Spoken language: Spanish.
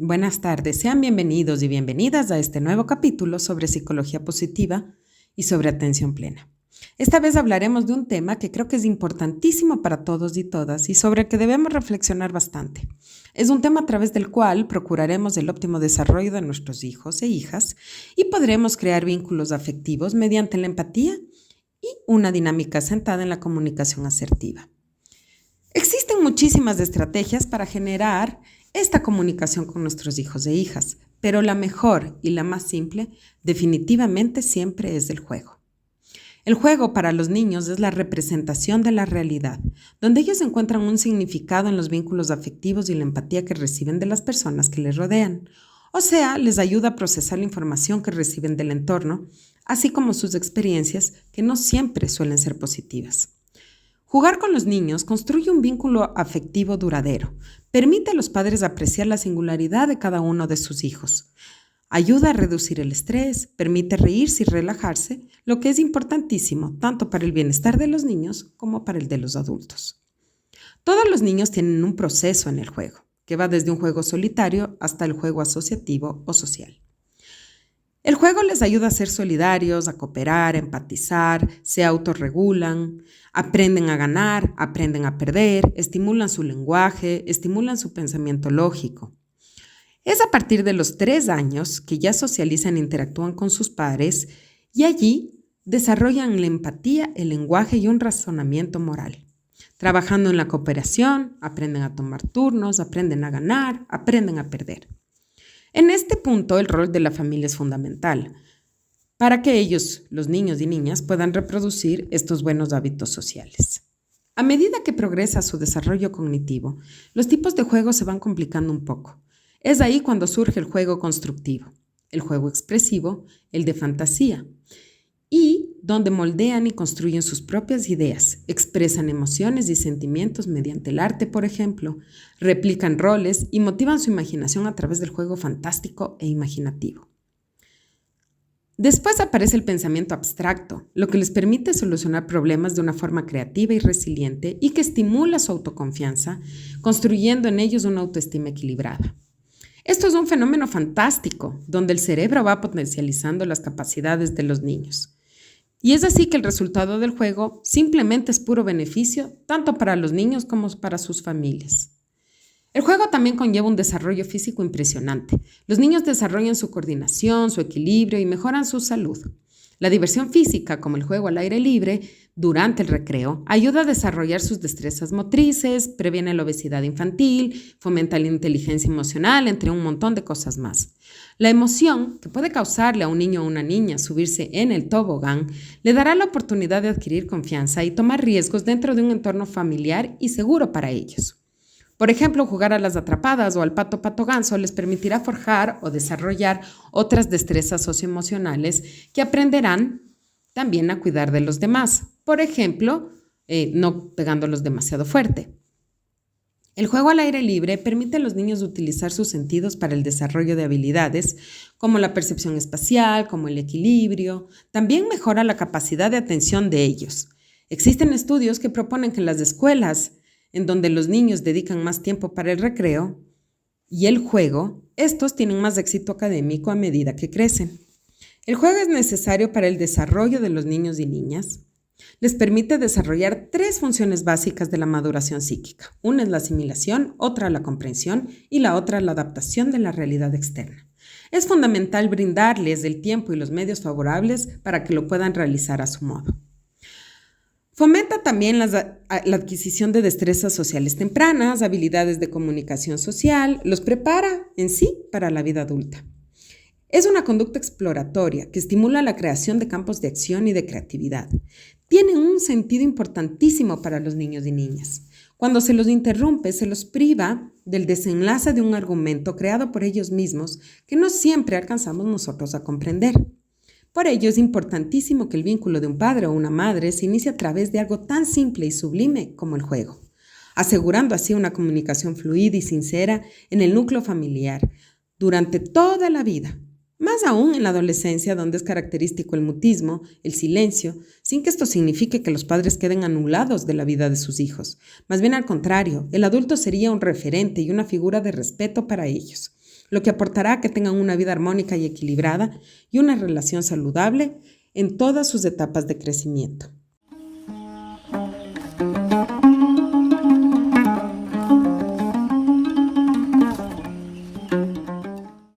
buenas tardes, sean bienvenidos y bienvenidas a este nuevo capítulo sobre psicología positiva y sobre atención plena. Esta vez hablaremos de un tema que creo que es importantísimo para todos y todas y sobre el que debemos reflexionar bastante. Es un tema a través del cual procuraremos el óptimo desarrollo de nuestros hijos e hijas y podremos crear vínculos afectivos mediante la empatía y una dinámica sentada en la comunicación asertiva. Existen muchísimas estrategias para generar esta comunicación con nuestros hijos e hijas, pero la mejor y la más simple definitivamente siempre es el juego. El juego para los niños es la representación de la realidad, donde ellos encuentran un significado en los vínculos afectivos y la empatía que reciben de las personas que les rodean. O sea, les ayuda a procesar la información que reciben del entorno, así como sus experiencias, que no siempre suelen ser positivas. Jugar con los niños construye un vínculo afectivo duradero, permite a los padres apreciar la singularidad de cada uno de sus hijos, ayuda a reducir el estrés, permite reírse y relajarse, lo que es importantísimo tanto para el bienestar de los niños como para el de los adultos. Todos los niños tienen un proceso en el juego, que va desde un juego solitario hasta el juego asociativo o social. El juego les ayuda a ser solidarios, a cooperar, a empatizar, se autorregulan, aprenden a ganar, aprenden a perder, estimulan su lenguaje, estimulan su pensamiento lógico. Es a partir de los tres años que ya socializan e interactúan con sus padres y allí desarrollan la empatía, el lenguaje y un razonamiento moral. Trabajando en la cooperación, aprenden a tomar turnos, aprenden a ganar, aprenden a perder. En este punto, el rol de la familia es fundamental para que ellos, los niños y niñas, puedan reproducir estos buenos hábitos sociales. A medida que progresa su desarrollo cognitivo, los tipos de juego se van complicando un poco. Es ahí cuando surge el juego constructivo, el juego expresivo, el de fantasía, donde moldean y construyen sus propias ideas, expresan emociones y sentimientos mediante el arte, por ejemplo, replican roles y motivan su imaginación a través del juego fantástico e imaginativo. Después aparece el pensamiento abstracto, lo que les permite solucionar problemas de una forma creativa y resiliente y que estimula su autoconfianza, construyendo en ellos una autoestima equilibrada. Esto es un fenómeno fantástico, donde el cerebro va potencializando las capacidades de los niños. Y es así que el resultado del juego simplemente es puro beneficio, tanto para los niños como para sus familias. El juego también conlleva un desarrollo físico impresionante. Los niños desarrollan su coordinación, su equilibrio y mejoran su salud. La diversión física, como el juego al aire libre, durante el recreo, ayuda a desarrollar sus destrezas motrices, previene la obesidad infantil, fomenta la inteligencia emocional, entre un montón de cosas más. La emoción que puede causarle a un niño o una niña subirse en el tobogán le dará la oportunidad de adquirir confianza y tomar riesgos dentro de un entorno familiar y seguro para ellos. Por ejemplo, jugar a las atrapadas o al pato pato ganso les permitirá forjar o desarrollar otras destrezas socioemocionales que aprenderán también a cuidar de los demás. Por ejemplo, eh, no pegándolos demasiado fuerte. El juego al aire libre permite a los niños utilizar sus sentidos para el desarrollo de habilidades como la percepción espacial, como el equilibrio. También mejora la capacidad de atención de ellos. Existen estudios que proponen que las escuelas en donde los niños dedican más tiempo para el recreo y el juego, estos tienen más éxito académico a medida que crecen. El juego es necesario para el desarrollo de los niños y niñas. Les permite desarrollar tres funciones básicas de la maduración psíquica. Una es la asimilación, otra la comprensión y la otra la adaptación de la realidad externa. Es fundamental brindarles el tiempo y los medios favorables para que lo puedan realizar a su modo. Fomenta también la, adquisición de destrezas sociales tempranas, habilidades de comunicación social, los prepara en sí para la vida adulta. Es una conducta exploratoria que estimula la creación de campos de acción y de creatividad. Tiene un sentido importantísimo para los niños y niñas. Cuando se los interrumpe, se los priva del desenlace de un argumento creado por ellos mismos que no siempre alcanzamos nosotros a comprender. Por ello es importantísimo que el vínculo de un padre o una madre se inicie a través de algo tan simple y sublime como el juego, asegurando así una comunicación fluida y sincera en el núcleo familiar durante toda la vida, más aún en la adolescencia donde es característico el mutismo, el silencio, sin que esto signifique que los padres queden anulados de la vida de sus hijos. Más bien al contrario, el adulto sería un referente y una figura de respeto para ellos lo que aportará a que tengan una vida armónica y equilibrada y una relación saludable en todas sus etapas de crecimiento.